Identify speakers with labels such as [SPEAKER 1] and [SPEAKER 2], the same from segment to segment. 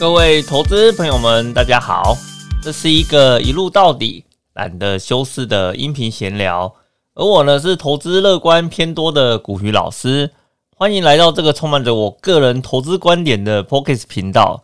[SPEAKER 1] 各位投资朋友们，大家好，这是一个一路到底、懒得修饰的音频闲聊。而我呢，是投资乐观偏多的古鱼老师，欢迎来到这个充满着我个人投资观点的 Pocket 频道。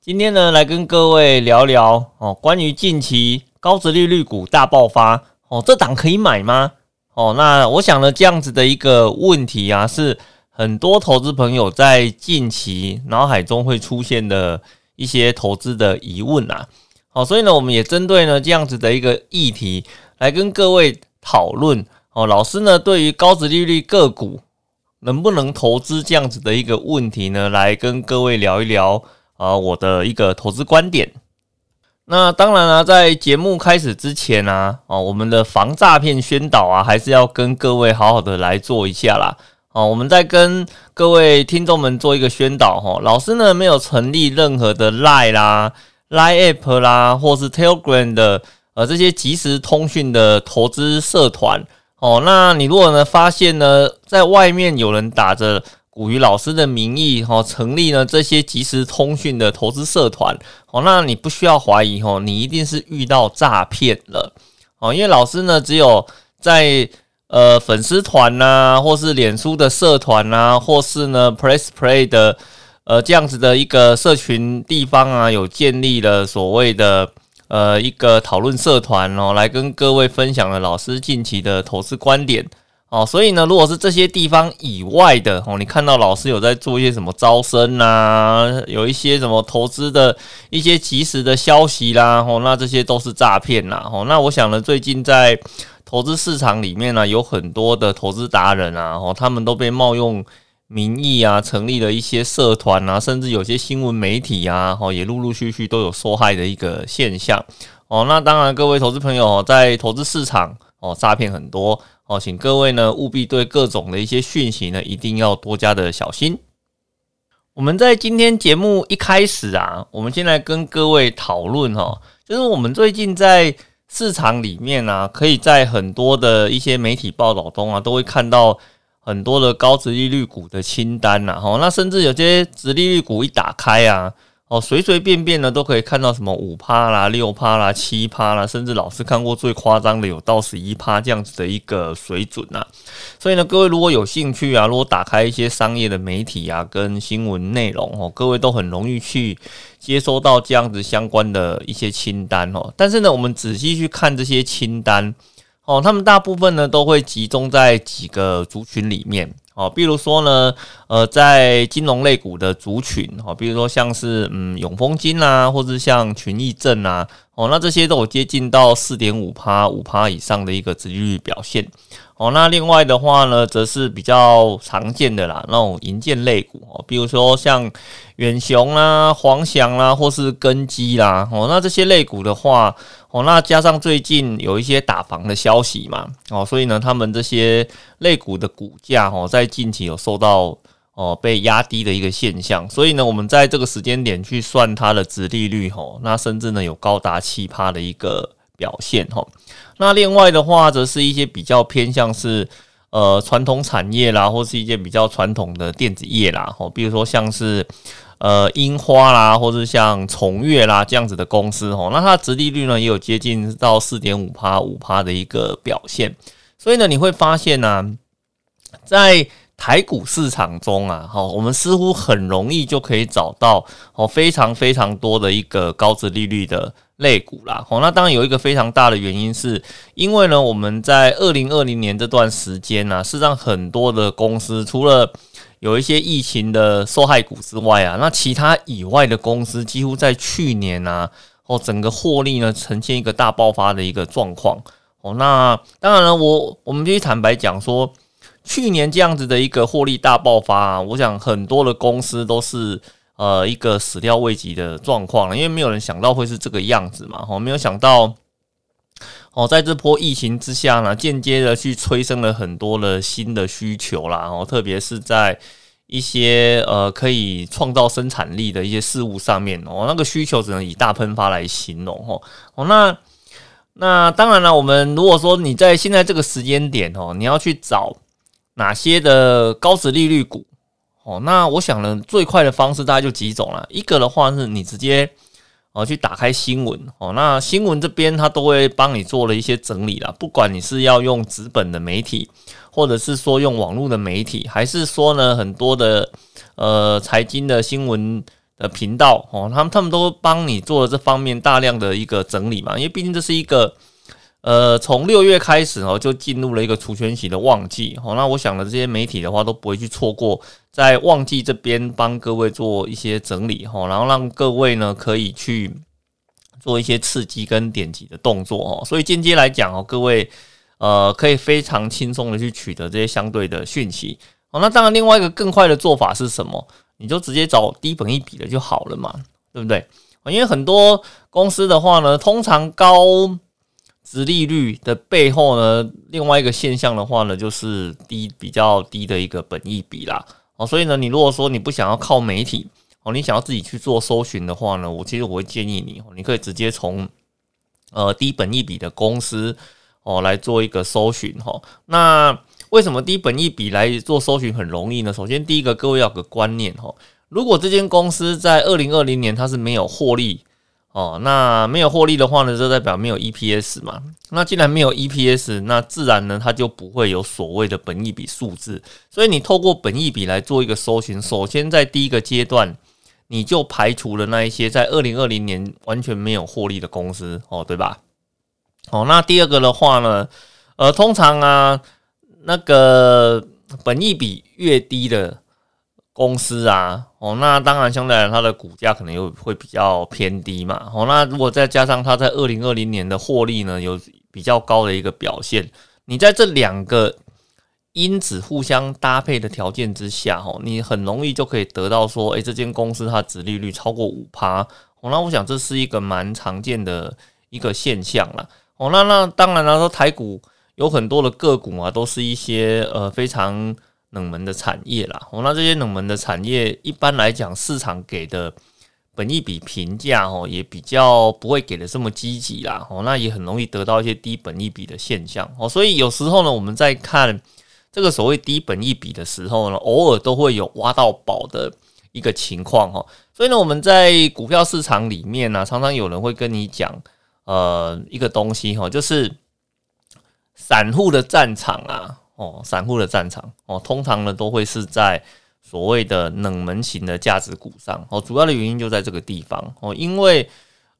[SPEAKER 1] 今天呢，来跟各位聊聊哦，关于近期高值利率股大爆发哦，这档可以买吗？哦，那我想呢，这样子的一个问题啊，是很多投资朋友在近期脑海中会出现的一些投资的疑问啊。好，所以呢，我们也针对呢这样子的一个议题来跟各位讨论哦。老师呢，对于高值利率个股能不能投资这样子的一个问题呢，来跟各位聊一聊。啊，我的一个投资观点。那当然了，在节目开始之前呢，哦，我们的防诈骗宣导啊，还是要跟各位好好的来做一下啦。哦，我们在跟各位听众们做一个宣导哈。老师呢，没有成立任何的 Line 啦、Line App 啦，或是 Telegram 的呃这些即时通讯的投资社团。哦，那你如果呢发现呢，在外面有人打着。古鱼老师的名义哈，成立了这些即时通讯的投资社团哦，那你不需要怀疑哦，你一定是遇到诈骗了哦，因为老师呢，只有在呃粉丝团呐，或是脸书的社团呐，或是呢 Press Play 的呃这样子的一个社群地方啊，有建立了所谓的呃一个讨论社团哦，来跟各位分享了老师近期的投资观点。哦，所以呢，如果是这些地方以外的哦，你看到老师有在做一些什么招生啊，有一些什么投资的一些及时的消息啦，哦，那这些都是诈骗啦，哦，那我想呢，最近在投资市场里面呢，有很多的投资达人啊，哦，他们都被冒用名义啊，成立了一些社团啊，甚至有些新闻媒体啊，哦，也陆陆续续都有受害的一个现象。哦，那当然，各位投资朋友在投资市场哦，诈骗很多。哦，请各位呢务必对各种的一些讯息呢，一定要多加的小心。我们在今天节目一开始啊，我们先来跟各位讨论哈，就是我们最近在市场里面啊，可以在很多的一些媒体报道中啊，都会看到很多的高值利率股的清单呐，哈，那甚至有些值利率股一打开啊。哦，随随便便呢都可以看到什么五趴啦、六趴啦、七趴啦，甚至老师看过最夸张的有到十一趴这样子的一个水准呐。所以呢，各位如果有兴趣啊，如果打开一些商业的媒体啊跟新闻内容哦，各位都很容易去接收到这样子相关的一些清单哦。但是呢，我们仔细去看这些清单哦，他们大部分呢都会集中在几个族群里面。哦，比如说呢，呃，在金融类股的族群，哦，比如说像是嗯永丰金啊，或者像群益证啊，哦，那这些都有接近到四点五趴、五趴以上的一个殖利率表现。哦，那另外的话呢，则是比较常见的啦，那种银建类股哦，比如说像远雄啦、黄翔啦，或是根基啦，哦，那这些类股的话，哦，那加上最近有一些打房的消息嘛，哦，所以呢，他们这些类股的股价哦，在近期有受到哦被压低的一个现象，所以呢，我们在这个时间点去算它的值利率哦，那甚至呢有高达七趴的一个。表现哈，那另外的话，则是一些比较偏向是呃传统产业啦，或是一些比较传统的电子业啦，哈，比如说像是呃樱花啦，或者像崇越啦这样子的公司哈，那它的殖利率呢也有接近到四点五趴五趴的一个表现，所以呢你会发现呢，在台股市场中啊，好，我们似乎很容易就可以找到哦非常非常多的一个高值利率的。类股啦，哦，那当然有一个非常大的原因，是因为呢，我们在二零二零年这段时间呢，事实上很多的公司除了有一些疫情的受害股之外啊，那其他以外的公司几乎在去年啊，哦，整个获利呢呈现一个大爆发的一个状况，哦，那当然了，我我们必须坦白讲说，去年这样子的一个获利大爆发啊，我想很多的公司都是。呃，一个始料未及的状况，因为没有人想到会是这个样子嘛，哦，没有想到，哦，在这波疫情之下呢，间接的去催生了很多的新的需求啦，哦，特别是在一些呃可以创造生产力的一些事物上面，哦，那个需求只能以大喷发来形容，哦，哦，那那当然了，我们如果说你在现在这个时间点，哦，你要去找哪些的高值利率股。哦，那我想呢，最快的方式大概就几种了。一个的话是你直接哦去打开新闻哦，那新闻这边它都会帮你做了一些整理啦。不管你是要用纸本的媒体，或者是说用网络的媒体，还是说呢很多的呃财经的新闻的频道哦，他们他们都帮你做了这方面大量的一个整理嘛。因为毕竟这是一个。呃，从六月开始哦，就进入了一个除权息的旺季哦。那我想呢，这些媒体的话都不会去错过，在旺季这边帮各位做一些整理哈，然后让各位呢可以去做一些刺激跟点击的动作哦。所以间接来讲哦，各位呃可以非常轻松的去取得这些相对的讯息哦。那当然，另外一个更快的做法是什么？你就直接找低本一笔的就好了嘛，对不对？因为很多公司的话呢，通常高殖利率的背后呢，另外一个现象的话呢，就是低比较低的一个本益比啦。哦，所以呢，你如果说你不想要靠媒体哦，你想要自己去做搜寻的话呢，我其实我会建议你，你可以直接从呃低本益比的公司哦来做一个搜寻哈。那为什么低本益比来做搜寻很容易呢？首先，第一个各位要个观念哈，如果这间公司在二零二零年它是没有获利。哦，那没有获利的话呢，就代表没有 EPS 嘛。那既然没有 EPS，那自然呢，它就不会有所谓的本益比数字。所以你透过本益比来做一个搜寻，首先在第一个阶段，你就排除了那一些在二零二零年完全没有获利的公司，哦，对吧？哦，那第二个的话呢，呃，通常啊，那个本益比越低的。公司啊，哦，那当然相对来它的股价可能又会比较偏低嘛，哦，那如果再加上它在二零二零年的获利呢，有比较高的一个表现，你在这两个因子互相搭配的条件之下，哦，你很容易就可以得到说，诶，这间公司它殖利率超过五趴，哦，那我想这是一个蛮常见的一个现象了，哦，那那当然了，说台股有很多的个股啊，都是一些呃非常。冷门的产业啦，哦，那这些冷门的产业一般来讲，市场给的本益比评价哦，也比较不会给的这么积极啦，哦，那也很容易得到一些低本益比的现象。哦，所以有时候呢，我们在看这个所谓低本益比的时候呢，偶尔都会有挖到宝的一个情况哈，所以呢，我们在股票市场里面呢，常常有人会跟你讲，呃，一个东西哈，就是散户的战场啊。哦，散户的战场哦，通常呢都会是在所谓的冷门型的价值股上哦，主要的原因就在这个地方哦，因为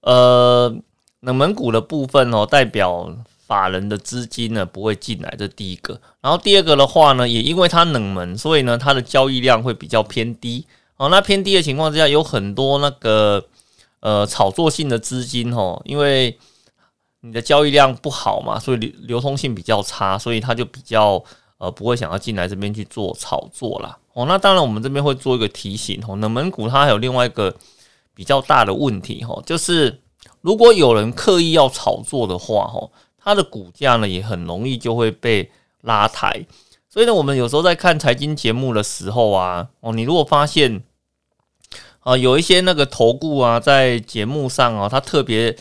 [SPEAKER 1] 呃冷门股的部分哦，代表法人的资金呢不会进来，这第一个。然后第二个的话呢，也因为它冷门，所以呢它的交易量会比较偏低哦。那偏低的情况之下，有很多那个呃炒作性的资金哦，因为。你的交易量不好嘛，所以流流通性比较差，所以他就比较呃不会想要进来这边去做炒作啦。哦，那当然我们这边会做一个提醒哦，冷门股它还有另外一个比较大的问题哈，就是如果有人刻意要炒作的话哈，它的股价呢也很容易就会被拉抬。所以呢，我们有时候在看财经节目的时候啊，哦，你如果发现啊有一些那个投顾啊在节目上啊，他特别。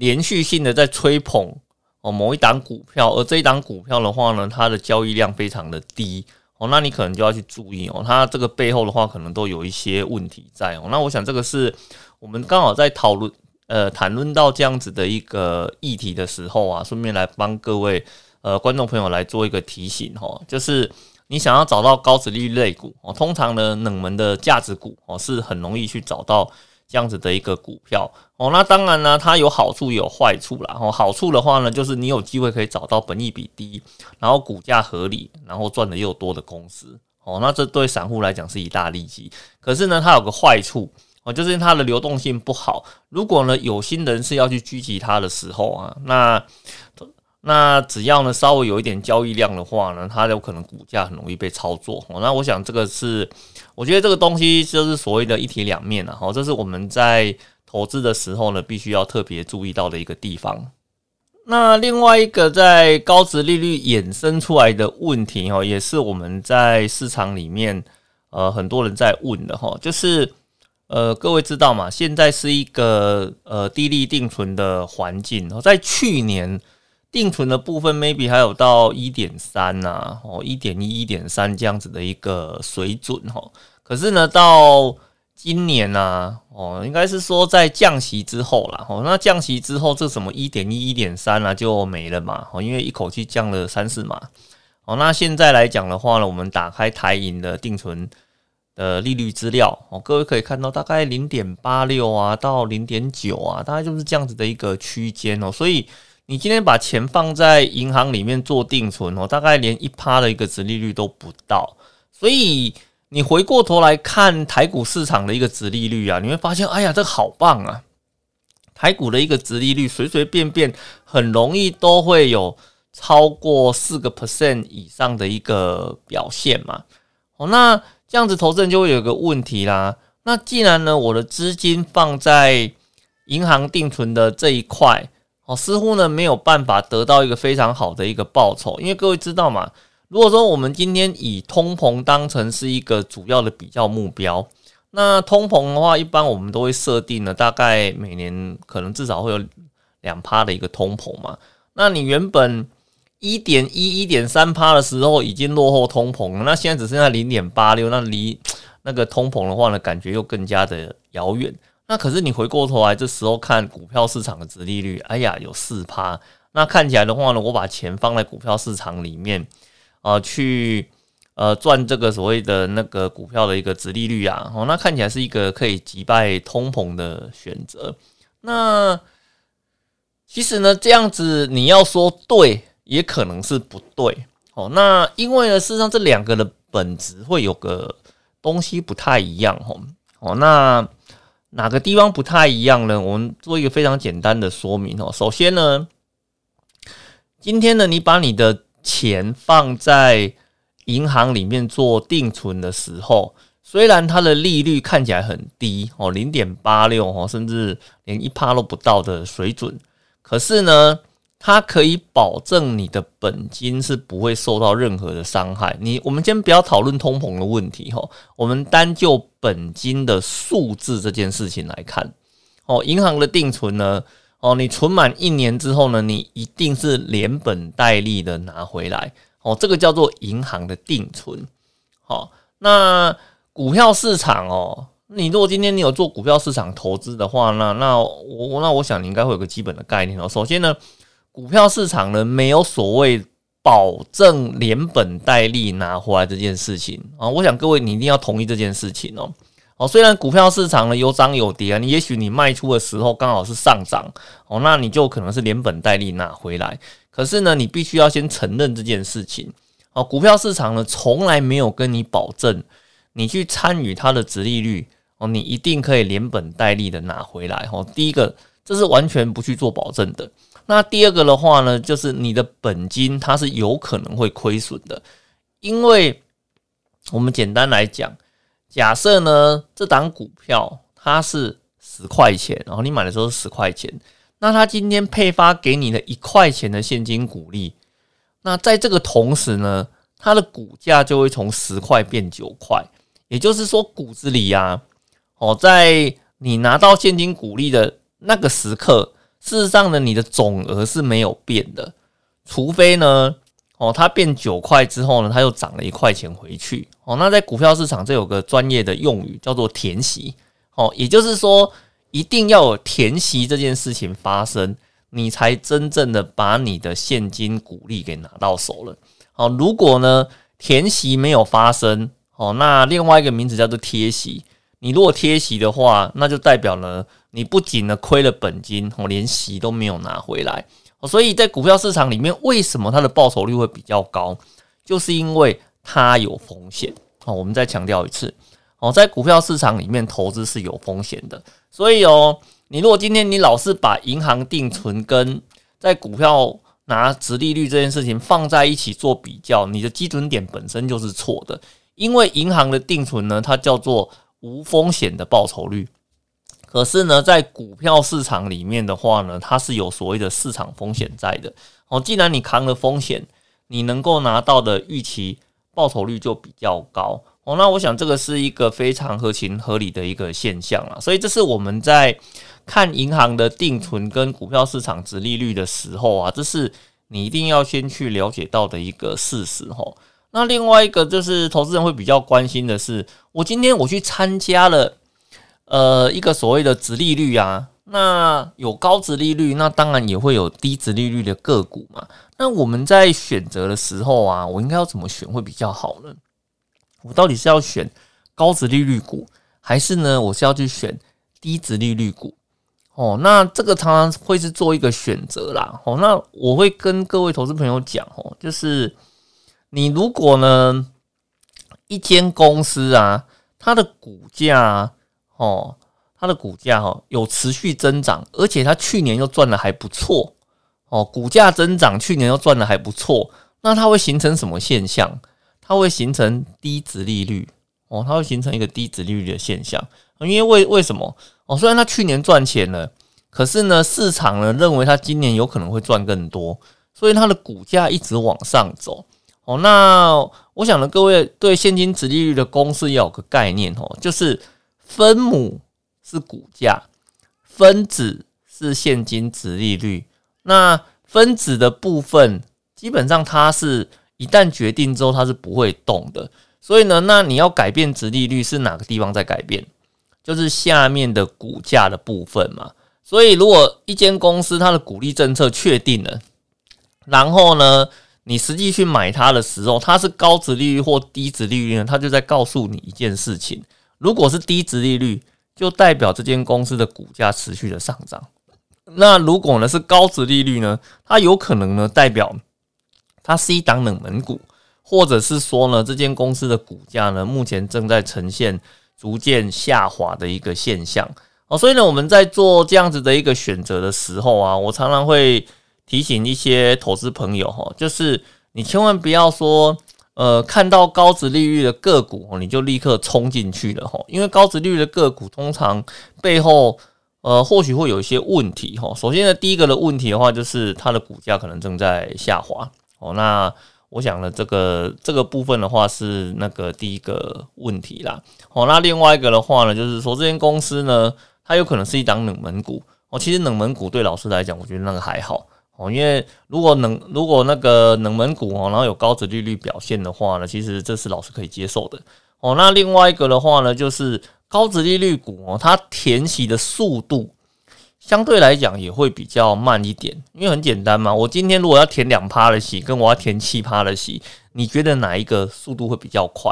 [SPEAKER 1] 连续性的在吹捧哦某一档股票，而这一档股票的话呢，它的交易量非常的低哦，那你可能就要去注意哦，它这个背后的话可能都有一些问题在哦。那我想这个是我们刚好在讨论呃谈论到这样子的一个议题的时候啊，顺便来帮各位呃观众朋友来做一个提醒哦，就是你想要找到高值利率类股哦，通常呢冷门的价值股哦是很容易去找到。这样子的一个股票哦，那当然呢，它有好处也有坏处啦。哦，好处的话呢，就是你有机会可以找到本益比低，然后股价合理，然后赚的又多的公司哦。那这对散户来讲是一大利基。可是呢，它有个坏处哦，就是它的流动性不好。如果呢有心人士要去狙击它的时候啊，那那只要呢稍微有一点交易量的话呢，它有可能股价很容易被操作。那我想这个是，我觉得这个东西就是所谓的一体两面了。哦，这是我们在投资的时候呢，必须要特别注意到的一个地方。那另外一个在高值利率衍生出来的问题哈，也是我们在市场里面呃很多人在问的哈，就是呃各位知道嘛，现在是一个呃低利定存的环境，在去年。定存的部分 maybe 还有到一点三呐，哦，一点一、一点三这样子的一个水准哈。可是呢，到今年呢，哦，应该是说在降息之后啦，哦，那降息之后，这什么一点一、一点三啊就没了嘛，哦，因为一口气降了三四码，哦，那现在来讲的话呢，我们打开台银的定存的利率资料，哦，各位可以看到大概零点八六啊到零点九啊，大概就是这样子的一个区间哦，所以你今天把钱放在银行里面做定存哦，大概连一趴的一个值利率都不到，所以。你回过头来看台股市场的一个值利率啊，你会发现，哎呀，这好棒啊！台股的一个值利率随随便便很容易都会有超过四个 percent 以上的一个表现嘛。哦，那这样子投资人就会有一个问题啦。那既然呢，我的资金放在银行定存的这一块，哦，似乎呢没有办法得到一个非常好的一个报酬，因为各位知道嘛。如果说我们今天以通膨当成是一个主要的比较目标，那通膨的话，一般我们都会设定呢，大概每年可能至少会有两趴的一个通膨嘛。那你原本一点一、一点三趴的时候已经落后通膨了，那现在只剩下零点八六，那离那个通膨的话呢，感觉又更加的遥远。那可是你回过头来，这时候看股票市场的值利率，哎呀，有四趴，那看起来的话呢，我把钱放在股票市场里面。啊，去呃赚这个所谓的那个股票的一个值利率啊，哦，那看起来是一个可以击败通膨的选择。那其实呢，这样子你要说对，也可能是不对。哦，那因为呢，事实上这两个的本质会有个东西不太一样。哦，哦，那哪个地方不太一样呢？我们做一个非常简单的说明哦。首先呢，今天呢，你把你的钱放在银行里面做定存的时候，虽然它的利率看起来很低哦，零点八六哦，甚至连一趴都不到的水准，可是呢，它可以保证你的本金是不会受到任何的伤害。你我们先不要讨论通膨的问题哈，我们单就本金的数字这件事情来看哦，银行的定存呢。哦，你存满一年之后呢，你一定是连本带利的拿回来。哦，这个叫做银行的定存。好，那股票市场哦，你如果今天你有做股票市场投资的话，那那我那我想你应该会有个基本的概念哦。首先呢，股票市场呢没有所谓保证连本带利拿回来这件事情啊。我想各位你一定要同意这件事情哦。哦，虽然股票市场呢有涨有跌啊，你也许你卖出的时候刚好是上涨哦，那你就可能是连本带利拿回来。可是呢，你必须要先承认这件事情哦。股票市场呢从来没有跟你保证，你去参与它的值利率哦，你一定可以连本带利的拿回来哦。第一个，这是完全不去做保证的。那第二个的话呢，就是你的本金它是有可能会亏损的，因为我们简单来讲。假设呢，这档股票它是十块钱，然后你买的时候是十块钱，那它今天配发给你的一块钱的现金股利，那在这个同时呢，它的股价就会从十块变九块，也就是说，股子里啊，哦，在你拿到现金股利的那个时刻，事实上呢，你的总额是没有变的，除非呢。哦，它变九块之后呢，它又涨了一块钱回去。哦，那在股票市场这有个专业的用语叫做填息。哦，也就是说，一定要有填息这件事情发生，你才真正的把你的现金股利给拿到手了。好，如果呢填息没有发生，哦，那另外一个名字叫做贴息。你如果贴息的话，那就代表呢，你不仅呢亏了本金，哦，连息都没有拿回来。所以在股票市场里面，为什么它的报酬率会比较高？就是因为它有风险。好，我们再强调一次，哦，在股票市场里面投资是有风险的。所以哦，你如果今天你老是把银行定存跟在股票拿直利率这件事情放在一起做比较，你的基准点本身就是错的。因为银行的定存呢，它叫做无风险的报酬率。可是呢，在股票市场里面的话呢，它是有所谓的市场风险在的。哦，既然你扛了风险，你能够拿到的预期报酬率就比较高。哦，那我想这个是一个非常合情合理的一个现象啊。所以这是我们在看银行的定存跟股票市场值利率的时候啊，这是你一定要先去了解到的一个事实。哈，那另外一个就是投资人会比较关心的是，我今天我去参加了呃一个所谓的直利率啊，那有高值利率，那当然也会有低值利率的个股嘛。那我们在选择的时候啊，我应该要怎么选会比较好呢？我到底是要选高值利率股，还是呢我是要去选低值利率股？哦，那这个常常会是做一个选择啦。哦，那我会跟各位投资朋友讲哦，就是你如果呢一间公司啊，它的股价哦，它的股价哈有持续增长，而且它去年又赚的还不错哦，股价增长去年又赚的还不错，那它会形成什么现象？它会形成低值利率哦，它会形成一个低值利率的现象。因为为为什么？哦，虽然它去年赚钱了，可是呢，市场呢认为它今年有可能会赚更多，所以它的股价一直往上走。哦，那我想呢，各位对现金值利率的公式要有个概念哦，就是分母是股价，分子是现金值利率。那分子的部分基本上它是一旦决定之后它是不会动的，所以呢，那你要改变值利率是哪个地方在改变？就是下面的股价的部分嘛，所以如果一间公司它的股利政策确定了，然后呢，你实际去买它的时候，它是高值利率或低值利率呢，它就在告诉你一件事情：如果是低值利率，就代表这间公司的股价持续的上涨；那如果呢是高值利率呢，它有可能呢代表它是一档冷门股，或者是说呢这间公司的股价呢目前正在呈现。逐渐下滑的一个现象哦，所以呢，我们在做这样子的一个选择的时候啊，我常常会提醒一些投资朋友哈，就是你千万不要说，呃，看到高值利率的个股，你就立刻冲进去了哈，因为高值利率的个股通常背后呃，或许会有一些问题哈。首先呢，第一个的问题的话，就是它的股价可能正在下滑哦，那。我想呢，这个这个部分的话是那个第一个问题啦。哦，那另外一个的话呢，就是说这间公司呢，它有可能是一档冷门股。哦，其实冷门股对老师来讲，我觉得那个还好。哦，因为如果冷如果那个冷门股哦，然后有高值利率表现的话呢，其实这是老师可以接受的。哦，那另外一个的话呢，就是高值利率股哦，它填息的速度。相对来讲也会比较慢一点，因为很简单嘛。我今天如果要填两趴的息，跟我要填七趴的息，你觉得哪一个速度会比较快？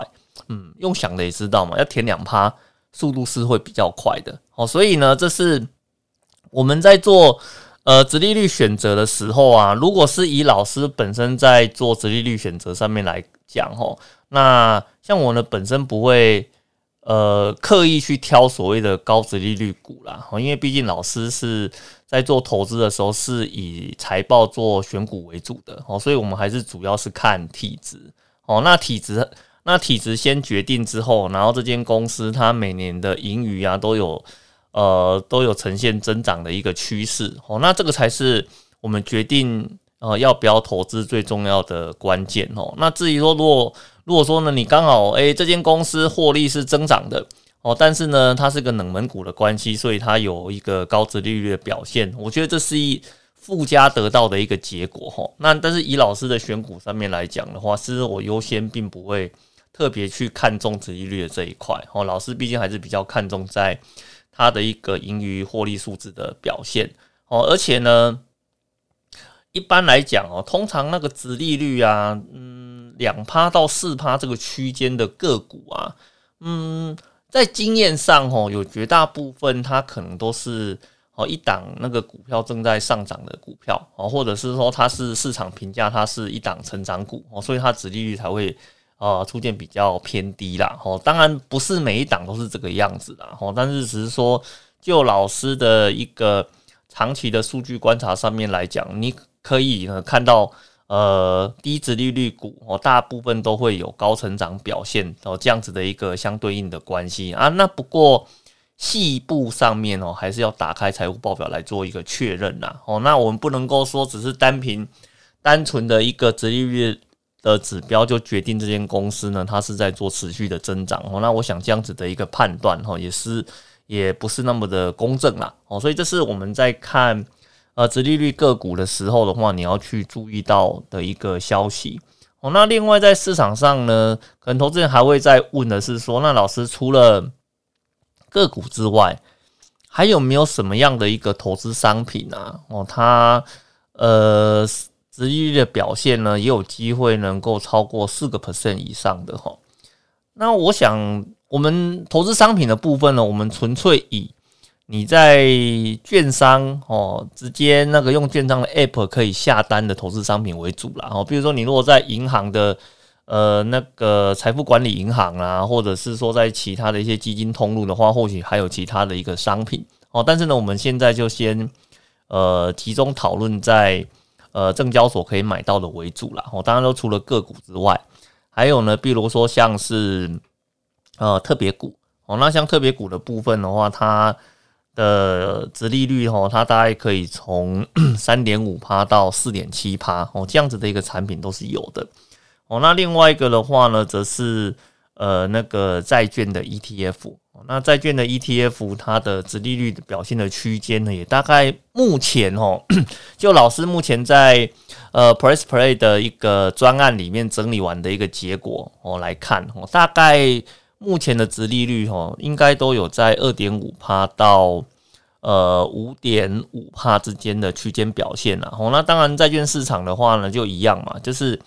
[SPEAKER 1] 嗯，用想的也知道嘛，要填两趴，速度是会比较快的。哦，所以呢，这是我们在做呃直利率选择的时候啊，如果是以老师本身在做直利率选择上面来讲，吼，那像我呢本身不会。呃，刻意去挑所谓的高值利率股啦，因为毕竟老师是在做投资的时候是以财报做选股为主的哦，所以我们还是主要是看体质哦。那体质，那体质先决定之后，然后这间公司它每年的盈余啊都有呃都有呈现增长的一个趋势哦，那这个才是我们决定呃要不要投资最重要的关键哦。那至于说如果如果说呢，你刚好诶，这间公司获利是增长的哦，但是呢，它是个冷门股的关系，所以它有一个高值利率的表现。我觉得这是一附加得到的一个结果哈。那但是以老师的选股上面来讲的话，其实我优先并不会特别去看重值利率的这一块哦。老师毕竟还是比较看重在它的一个盈余获利数字的表现哦，而且呢，一般来讲哦，通常那个值利率啊，嗯。两趴到四趴这个区间的个股啊，嗯，在经验上哦，有绝大部分它可能都是哦一档那个股票正在上涨的股票哦，或者是说它是市场评价它是一档成长股哦，所以它殖利率才会啊出现比较偏低啦哦。当然不是每一档都是这个样子的哦，但是只是说就老师的一个长期的数据观察上面来讲，你可以呢看到。呃，低值利率股哦，大部分都会有高成长表现哦，这样子的一个相对应的关系啊。那不过细部上面哦，还是要打开财务报表来做一个确认啦。哦。那我们不能够说只是单凭单纯的一个值利率的指标就决定这间公司呢，它是在做持续的增长哦。那我想这样子的一个判断哈，也是也不是那么的公正啦。哦。所以这是我们在看。呃，殖利率个股的时候的话，你要去注意到的一个消息哦，那另外在市场上呢，可能投资人还会再问的是说，那老师除了个股之外，还有没有什么样的一个投资商品啊？哦，它呃，殖利率的表现呢，也有机会能够超过四个 percent 以上的哈。那我想，我们投资商品的部分呢，我们纯粹以你在券商哦，直接那个用券商的 app 可以下单的投资商品为主啦。哦。比如说，你如果在银行的呃那个财富管理银行啊，或者是说在其他的一些基金通路的话，或许还有其他的一个商品哦。但是呢，我们现在就先呃集中讨论在呃证交所可以买到的为主啦。哦。当然，都除了个股之外。还有呢，比如说像是呃特别股哦，那像特别股的部分的话，它的殖利率哦，它大概可以从 三点五趴到四点七趴哦，这样子的一个产品都是有的哦。那另外一个的话呢，则是呃那个债券的 ETF。那债券的 ETF，它的殖利率表现的区间呢，也大概目前哦，就老师目前在呃 Press Play 的一个专案里面整理完的一个结果哦来看哦，大概目前的殖利率哦，应该都有在二点五帕到呃五点五帕之间的区间表现了哦。那当然债券市场的话呢，就一样嘛，就是。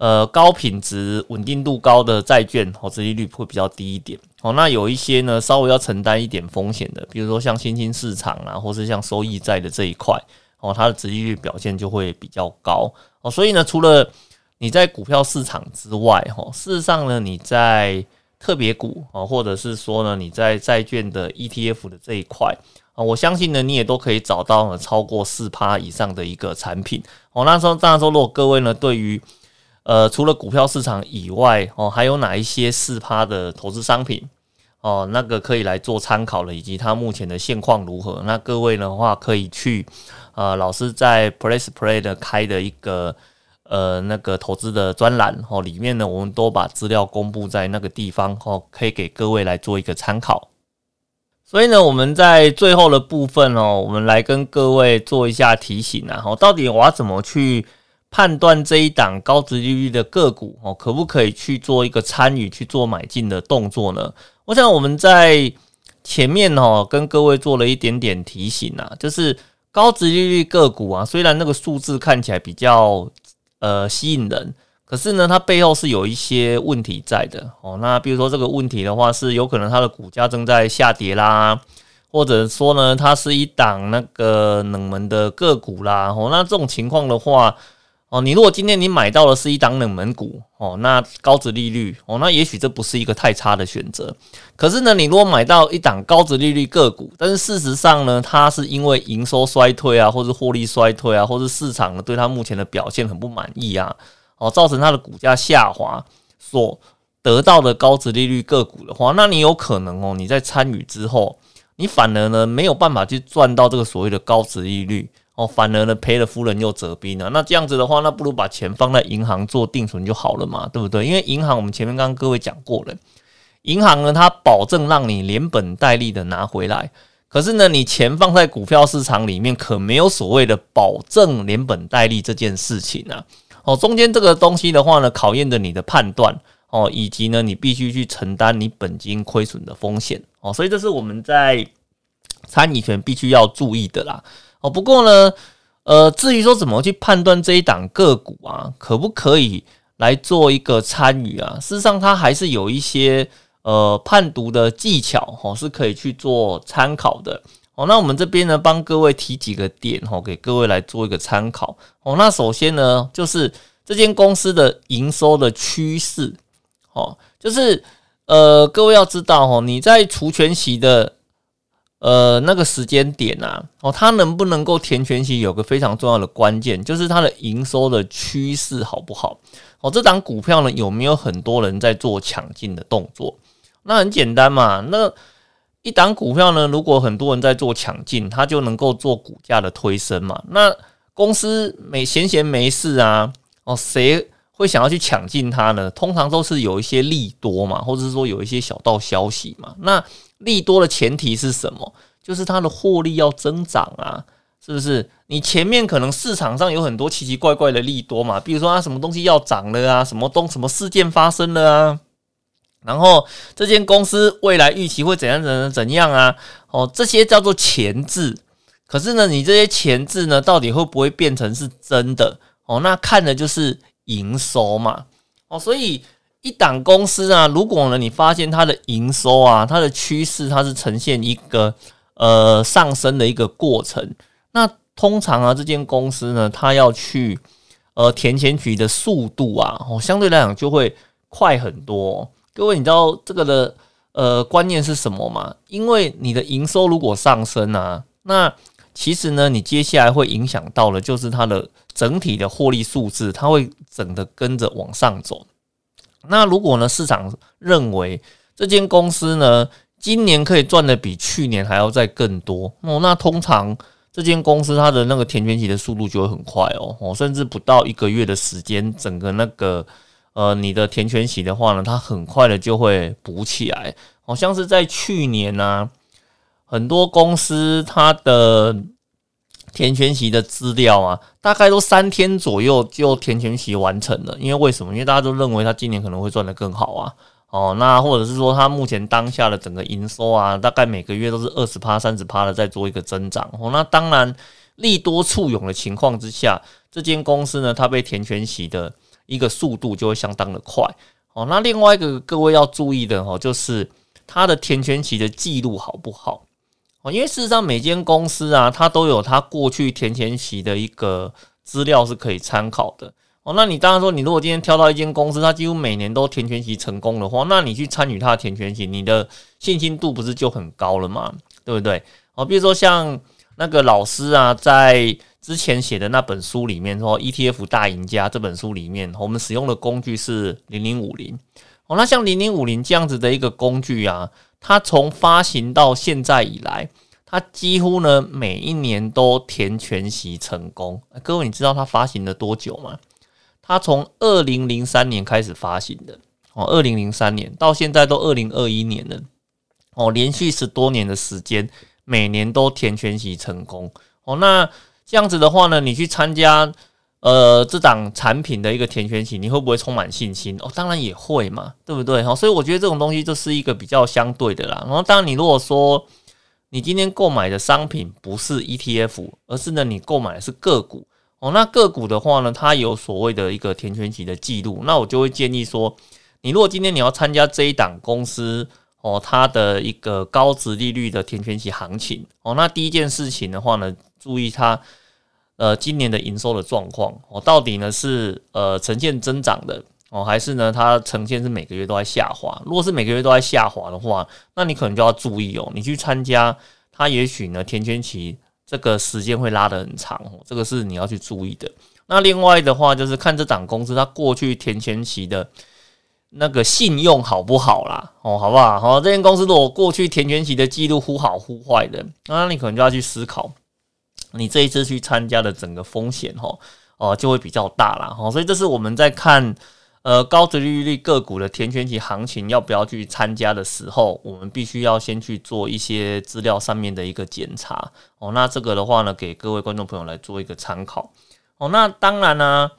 [SPEAKER 1] 呃，高品质、稳定度高的债券，投资利率会比较低一点。哦，那有一些呢，稍微要承担一点风险的，比如说像新兴市场啊，或是像收益债的这一块，哦，它的殖利率表现就会比较高。哦，所以呢，除了你在股票市场之外，哈，事实上呢，你在特别股啊，或者是说呢，你在债券的 ETF 的这一块啊，我相信呢，你也都可以找到呢超过四趴以上的一个产品。哦，那时候当然说，如果各位呢，对于呃，除了股票市场以外，哦，还有哪一些四趴的投资商品哦？那个可以来做参考了，以及它目前的现况如何？那各位的话可以去呃，老师在 Place Play 的开的一个呃那个投资的专栏哦，里面呢，我们都把资料公布在那个地方哦，可以给各位来做一个参考。所以呢，我们在最后的部分哦，我们来跟各位做一下提醒啊，哦，到底我要怎么去？判断这一档高值利率的个股哦，可不可以去做一个参与去做买进的动作呢？我想我们在前面哦跟各位做了一点点提醒啊，就是高值利率个股啊，虽然那个数字看起来比较呃吸引人，可是呢，它背后是有一些问题在的哦。那比如说这个问题的话，是有可能它的股价正在下跌啦，或者说呢，它是一档那个冷门的个股啦。哦，那这种情况的话。哦，你如果今天你买到的是一档冷门股哦，那高值利率哦，那也许这不是一个太差的选择。可是呢，你如果买到一档高值利率个股，但是事实上呢，它是因为营收衰退啊，或是获利衰退啊，或是市场呢对它目前的表现很不满意啊，哦，造成它的股价下滑，所得到的高值利率个股的话，那你有可能哦，你在参与之后，你反而呢没有办法去赚到这个所谓的高值利率。哦，反而呢赔了夫人又折兵了。那这样子的话，那不如把钱放在银行做定存就好了嘛，对不对？因为银行我们前面刚刚各位讲过了，银行呢它保证让你连本带利的拿回来。可是呢，你钱放在股票市场里面，可没有所谓的保证连本带利这件事情啊。哦，中间这个东西的话呢，考验着你的判断哦，以及呢你必须去承担你本金亏损的风险哦。所以这是我们在参与权必须要注意的啦。哦，不过呢，呃，至于说怎么去判断这一档个股啊，可不可以来做一个参与啊？事实上，它还是有一些呃判读的技巧哦，是可以去做参考的。哦，那我们这边呢，帮各位提几个点哦，给各位来做一个参考。哦，那首先呢，就是这间公司的营收的趋势。哦，就是呃，各位要知道哦，你在除权息的。呃，那个时间点啊，哦，它能不能够填全息，有个非常重要的关键，就是它的营收的趋势好不好？哦，这档股票呢，有没有很多人在做抢进的动作？那很简单嘛，那一档股票呢，如果很多人在做抢进，它就能够做股价的推升嘛。那公司没闲闲没事啊，哦，谁会想要去抢进它呢？通常都是有一些利多嘛，或者是说有一些小道消息嘛。那利多的前提是什么？就是它的获利要增长啊，是不是？你前面可能市场上有很多奇奇怪怪的利多嘛，比如说啊，什么东西要涨了啊，什么东什么事件发生了啊，然后这间公司未来预期会怎样怎样怎样啊？哦，这些叫做前置。可是呢，你这些前置呢，到底会不会变成是真的？哦，那看的就是营收嘛。哦，所以一档公司啊，如果呢你发现它的营收啊，它的趋势它是呈现一个呃上升的一个过程。那通常啊，这间公司呢，它要去呃填前期的速度啊，哦，相对来讲就会快很多。各位，你知道这个的呃观念是什么吗？因为你的营收如果上升啊，那其实呢，你接下来会影响到的，就是它的整体的获利数字，它会整的跟着往上走。那如果呢，市场认为这间公司呢，今年可以赚的比去年还要再更多哦，那通常。这间公司它的那个填权期的速度就会很快哦，甚至不到一个月的时间，整个那个呃你的填权期的话呢，它很快的就会补起来。好像是在去年呢，很多公司它的填权期的资料啊，大概都三天左右就填权期完成了。因为为什么？因为大家都认为它今年可能会赚得更好啊。哦，那或者是说，它目前当下的整个营收啊，大概每个月都是二十趴、三十趴的在做一个增长。哦，那当然利多促涌的情况之下，这间公司呢，它被填全息的一个速度就会相当的快。哦，那另外一个各位要注意的哦，就是它的填全息的记录好不好？因为事实上每间公司啊，它都有它过去填全息的一个资料是可以参考的。哦，那你当然说，你如果今天挑到一间公司，它几乎每年都填全息成功的话，那你去参与它的填全息，你的信心度不是就很高了吗？对不对？哦，比如说像那个老师啊，在之前写的那本书里面说，ETF 大赢家这本书里面，我们使用的工具是零零五零。哦，那像零零五零这样子的一个工具啊，它从发行到现在以来，它几乎呢每一年都填全息成功。各位，你知道它发行了多久吗？它从二零零三年开始发行的哦，二零零三年到现在都二零二一年了哦，连续十多年的时间，每年都填全息成功哦。那这样子的话呢，你去参加呃这档产品的一个填全息，你会不会充满信心哦？当然也会嘛，对不对？哈，所以我觉得这种东西就是一个比较相对的啦。然后，当然你如果说你今天购买的商品不是 ETF，而是呢你购买的是个股。哦，那个股的话呢，它有所谓的一个填权期的记录，那我就会建议说，你如果今天你要参加这一档公司哦，它的一个高值利率的填权期行情哦，那第一件事情的话呢，注意它呃今年的营收的状况哦，到底呢是呃呈现增长的哦，还是呢它呈现是每个月都在下滑？如果是每个月都在下滑的话，那你可能就要注意哦，你去参加它，也许呢填权期。这个时间会拉得很长哦，这个是你要去注意的。那另外的话，就是看这档公司它过去填前期的那个信用好不好啦，哦，好不好？好，这间公司如果过去填前期的记录忽好忽坏的，那你可能就要去思考，你这一次去参加的整个风险，哈，哦，就会比较大了，哈。所以这是我们在看。呃，高值利率个股的填权期行情要不要去参加的时候，我们必须要先去做一些资料上面的一个检查哦。那这个的话呢，给各位观众朋友来做一个参考哦。那当然呢，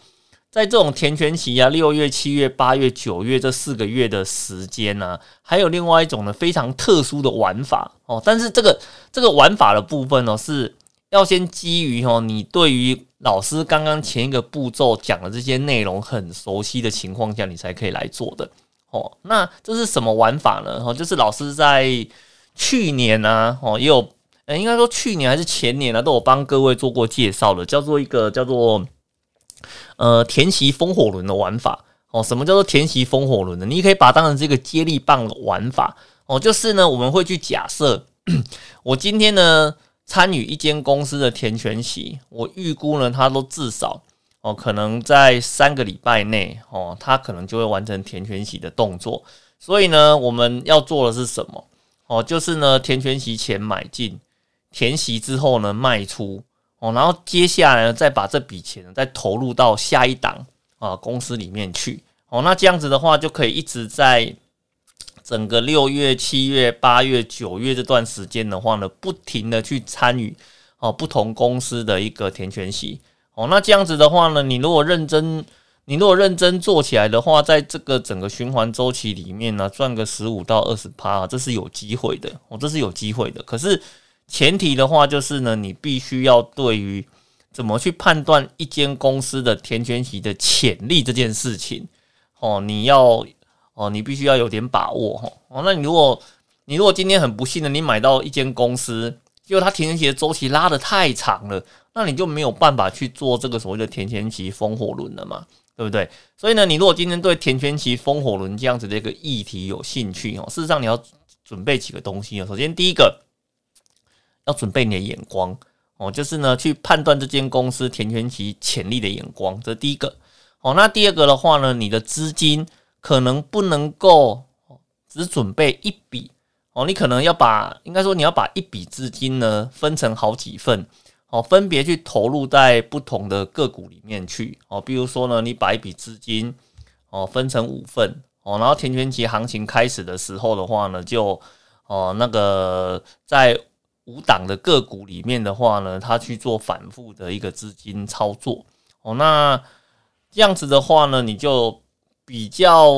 [SPEAKER 1] 在这种填权期啊，六月、七月、八月、九月这四个月的时间呢，还有另外一种呢非常特殊的玩法哦。但是这个这个玩法的部分呢，是要先基于哦你对于老师刚刚前一个步骤讲的这些内容很熟悉的情况下，你才可以来做的哦。那这是什么玩法呢？哦，就是老师在去年呢，哦，也有，呃，应该说去年还是前年呢，都有帮各位做过介绍的，叫做一个叫做呃填习风火轮的玩法哦。什么叫做填习风火轮呢？你可以把它当成这个接力棒的玩法哦。就是呢，我们会去假设，我今天呢。参与一间公司的填权息，我预估呢，它都至少哦，可能在三个礼拜内哦，他可能就会完成填权息的动作。所以呢，我们要做的是什么？哦，就是呢，填权息前买进，填息之后呢卖出哦，然后接下来呢再把这笔钱再投入到下一档啊公司里面去哦。那这样子的话，就可以一直在。整个六月、七月、八月、九月这段时间的话呢，不停的去参与哦不同公司的一个填权息哦。那这样子的话呢，你如果认真，你如果认真做起来的话，在这个整个循环周期里面呢，赚个十五到二十趴，这是有机会的哦，这是有机会的。可是前提的话就是呢，你必须要对于怎么去判断一间公司的填权息的潜力这件事情，哦，你要哦，你必须要有点把握哈。哦，那你如果你如果今天很不幸的你买到一间公司，结果它填权期的周期拉得太长了，那你就没有办法去做这个所谓的填权期风火轮了嘛，对不对？所以呢，你如果今天对填权期风火轮这样子的一个议题有兴趣哦，事实上你要准备几个东西啊。首先第一个。要准备你的眼光哦，就是呢，去判断这间公司填权期潜力的眼光，这第一个。哦，那第二个的话呢，你的资金可能不能够只准备一笔。哦，你可能要把，应该说你要把一笔资金呢分成好几份。哦，分别去投入在不同的个股里面去。哦。比如说呢，你把一笔资金哦分成五份。哦，然后填权期行情开始的时候的话呢，就哦那个在五档的个股里面的话呢，他去做反复的一个资金操作。哦，那这样子的话呢，你就比较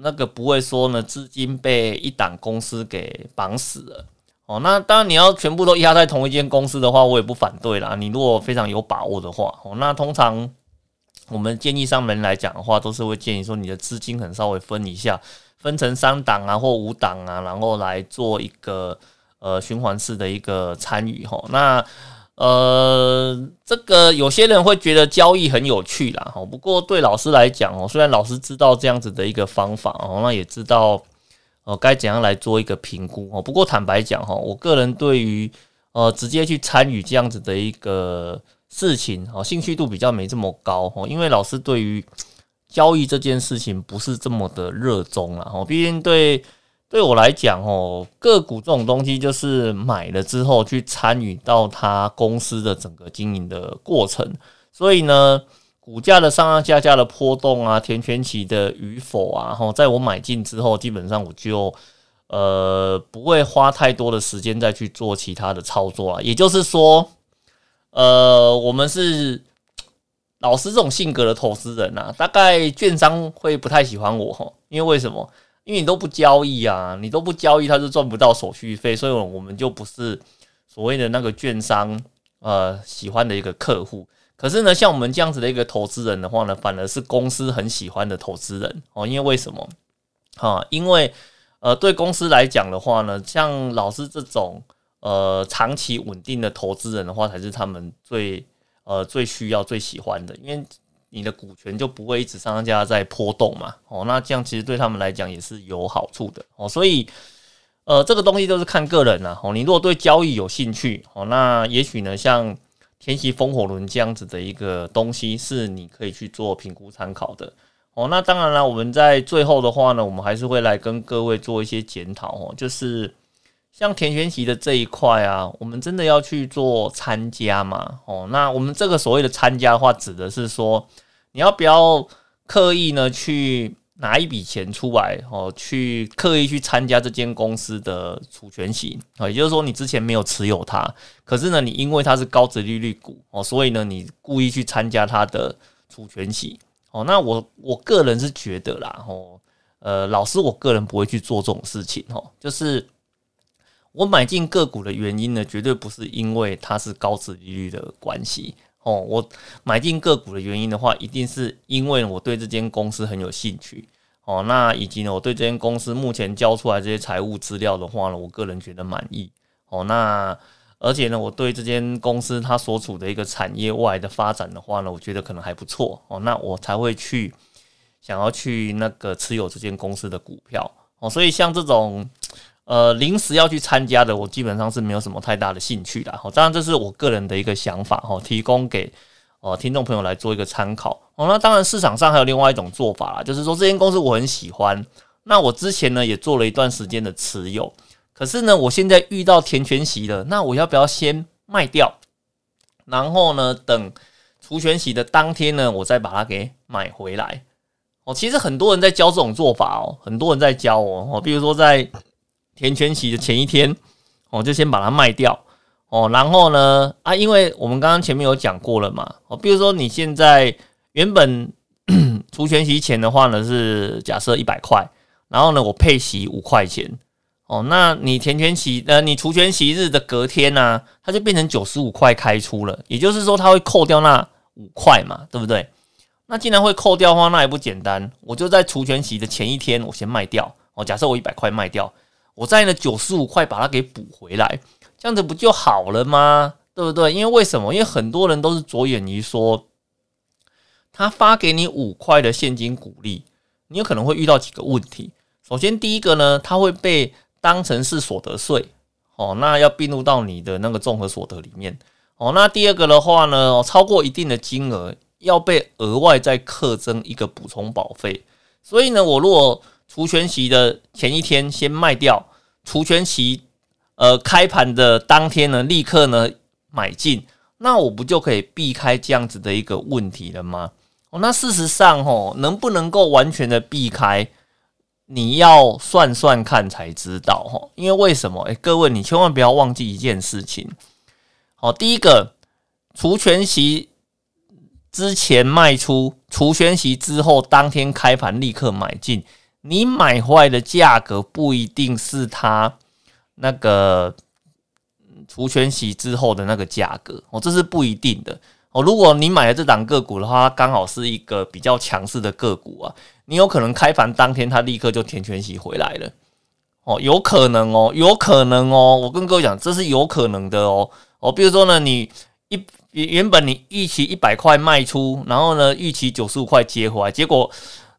[SPEAKER 1] 那个不会说呢，资金被一档公司给绑死了哦。那当然你要全部都压在同一间公司的话，我也不反对啦。你如果非常有把握的话哦，那通常我们建议上门来讲的话，都是会建议说你的资金很稍微分一下，分成三档啊或五档啊，然后来做一个。呃，循环式的一个参与哈，那呃，这个有些人会觉得交易很有趣啦哈。不过对老师来讲哦，虽然老师知道这样子的一个方法哦，那也知道呃该怎样来做一个评估哦。不过坦白讲哈，我个人对于呃直接去参与这样子的一个事情哦，兴趣度比较没这么高哦，因为老师对于交易这件事情不是这么的热衷了哦，毕竟对。对我来讲，哦，个股这种东西就是买了之后去参与到它公司的整个经营的过程，所以呢，股价的上上下下的波动啊，填权期的与否啊，哈，在我买进之后，基本上我就呃不会花太多的时间再去做其他的操作啊。也就是说，呃，我们是老师这种性格的投资人呐，大概券商会不太喜欢我，因为为什么？因为你都不交易啊，你都不交易，他是赚不到手续费，所以我们就不是所谓的那个券商呃喜欢的一个客户。可是呢，像我们这样子的一个投资人的话呢，反而是公司很喜欢的投资人哦。因为为什么？哈，因为呃，对公司来讲的话呢，像老师这种呃长期稳定的投资人的话，才是他们最呃最需要、最喜欢的，因为。你的股权就不会一直上上下在波动嘛？哦，那这样其实对他们来讲也是有好处的哦。所以，呃，这个东西都是看个人啦。哦，你如果对交易有兴趣，哦，那也许呢，像天息风火轮这样子的一个东西是你可以去做评估参考的。哦，那当然了，我们在最后的话呢，我们还是会来跟各位做一些检讨哦，就是像田玄奇的这一块啊，我们真的要去做参加嘛？哦，那我们这个所谓的参加的话，指的是说。你要不要刻意呢去拿一笔钱出来哦，去刻意去参加这间公司的除权息啊？也就是说，你之前没有持有它，可是呢，你因为它是高值利率股哦，所以呢，你故意去参加它的除权息哦。那我我个人是觉得啦，哦，呃，老师，我个人不会去做这种事情哦。就是我买进个股的原因呢，绝对不是因为它是高值利率的关系。哦，我买进个股的原因的话，一定是因为我对这间公司很有兴趣。哦，那以及呢，我对这间公司目前交出来这些财务资料的话呢，我个人觉得满意。哦，那而且呢，我对这间公司它所处的一个产业外的发展的话呢，我觉得可能还不错。哦，那我才会去想要去那个持有这间公司的股票。哦，所以像这种。呃，临时要去参加的，我基本上是没有什么太大的兴趣的。哈，当然这是我个人的一个想法哈，提供给呃听众朋友来做一个参考。哦，那当然市场上还有另外一种做法啦，就是说这间公司我很喜欢，那我之前呢也做了一段时间的持有，可是呢我现在遇到填权息了，那我要不要先卖掉？然后呢等除权息的当天呢，我再把它给买回来？哦，其实很多人在教这种做法哦，很多人在教哦，哦，比如说在。填权期的前一天，我就先把它卖掉哦，然后呢啊，因为我们刚刚前面有讲过了嘛，哦，比如说你现在原本 除全息前的话呢是假设一百块，然后呢我配息五块钱，哦，那你填全息呃你除全息日的隔天呢，它就变成九十五块开出了，也就是说它会扣掉那五块嘛，对不对？那既然会扣掉的话，那也不简单，我就在除权息的前一天我先卖掉，哦，假设我一百块卖掉，我在那九十五块把它给补回来。这样子不就好了吗？对不对？因为为什么？因为很多人都是着眼于说，他发给你五块的现金股利，你有可能会遇到几个问题。首先，第一个呢，它会被当成是所得税，哦，那要并入到你的那个综合所得里面，哦，那第二个的话呢，超过一定的金额要被额外再课征一个补充保费。所以呢，我如果除权息的前一天先卖掉，除权息。呃，开盘的当天呢，立刻呢买进，那我不就可以避开这样子的一个问题了吗？哦，那事实上哦，能不能够完全的避开，你要算算看才知道哈。因为为什么？诶，各位你千万不要忘记一件事情。好，第一个，除权息之前卖出，除权息之后当天开盘立刻买进，你买回来的价格不一定是它。那个除权息之后的那个价格哦，这是不一定的哦。如果你买了这档个股的话，它刚好是一个比较强势的个股啊，你有可能开盘当天它立刻就填权息回来了哦，有可能哦，有可能哦。我跟各位讲，这是有可能的哦哦。比如说呢，你一原本你预期一百块卖出，然后呢预期九十五块接回来，结果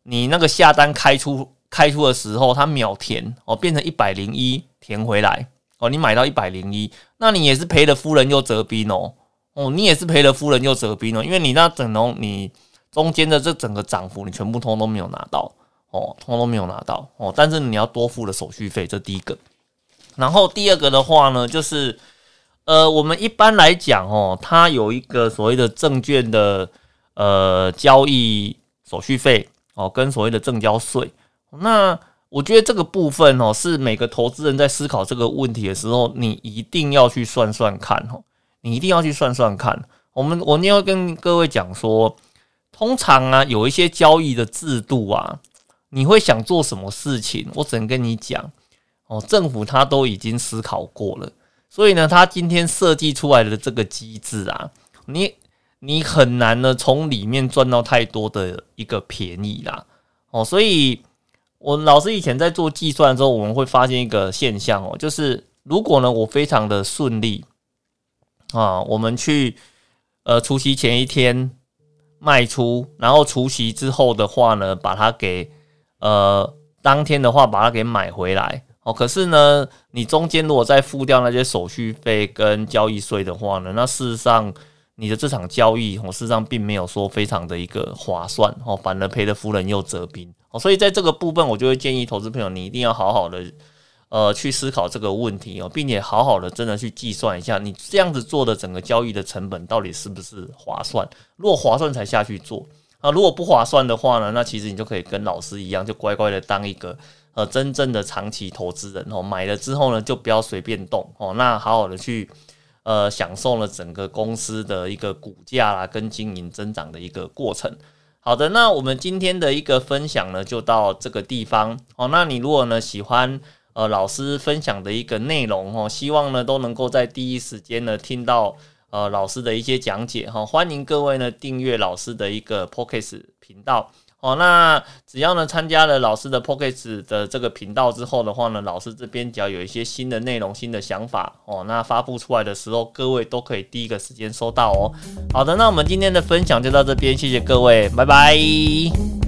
[SPEAKER 1] 你那个下单开出开出的时候，它秒填哦，变成一百零一。填回来哦，你买到一百零一，那你也是赔了夫人又折兵哦，哦，你也是赔了夫人又折兵哦，因为你那整容你中间的这整个涨幅你全部通都没有拿到哦，通都没有拿到哦，但是你要多付了手续费，这第一个。然后第二个的话呢，就是呃，我们一般来讲哦，它有一个所谓的证券的呃交易手续费哦，跟所谓的证交税，那。我觉得这个部分哦，是每个投资人在思考这个问题的时候，你一定要去算算看哦，你一定要去算算看。我们我要跟各位讲说，通常啊，有一些交易的制度啊，你会想做什么事情，我只能跟你讲哦，政府他都已经思考过了，所以呢，他今天设计出来的这个机制啊，你你很难呢从里面赚到太多的一个便宜啦哦，所以。我老师以前在做计算的时候，我们会发现一个现象哦，就是如果呢我非常的顺利啊，我们去呃除夕前一天卖出，然后除夕之后的话呢，把它给呃当天的话把它给买回来哦。可是呢，你中间如果再付掉那些手续费跟交易税的话呢，那事实上你的这场交易哦，事实上并没有说非常的一个划算哦，反而赔了夫人又折兵。哦，所以在这个部分，我就会建议投资朋友，你一定要好好的，呃，去思考这个问题哦，并且好好的真的去计算一下，你这样子做的整个交易的成本到底是不是划算？如果划算才下去做啊，如果不划算的话呢，那其实你就可以跟老师一样，就乖乖的当一个呃真正的长期投资人哦，买了之后呢，就不要随便动哦，那好好的去呃享受了整个公司的一个股价啦跟经营增长的一个过程。好的，那我们今天的一个分享呢，就到这个地方哦。那你如果呢喜欢呃老师分享的一个内容哦，希望呢都能够在第一时间呢听到呃老师的一些讲解哈。欢迎各位呢订阅老师的一个 p o c k e t 频道。哦，那只要呢参加了老师的 p o c k e t 的这个频道之后的话呢，老师这边只要有一些新的内容、新的想法哦，那发布出来的时候，各位都可以第一个时间收到哦。好的，那我们今天的分享就到这边，谢谢各位，拜拜。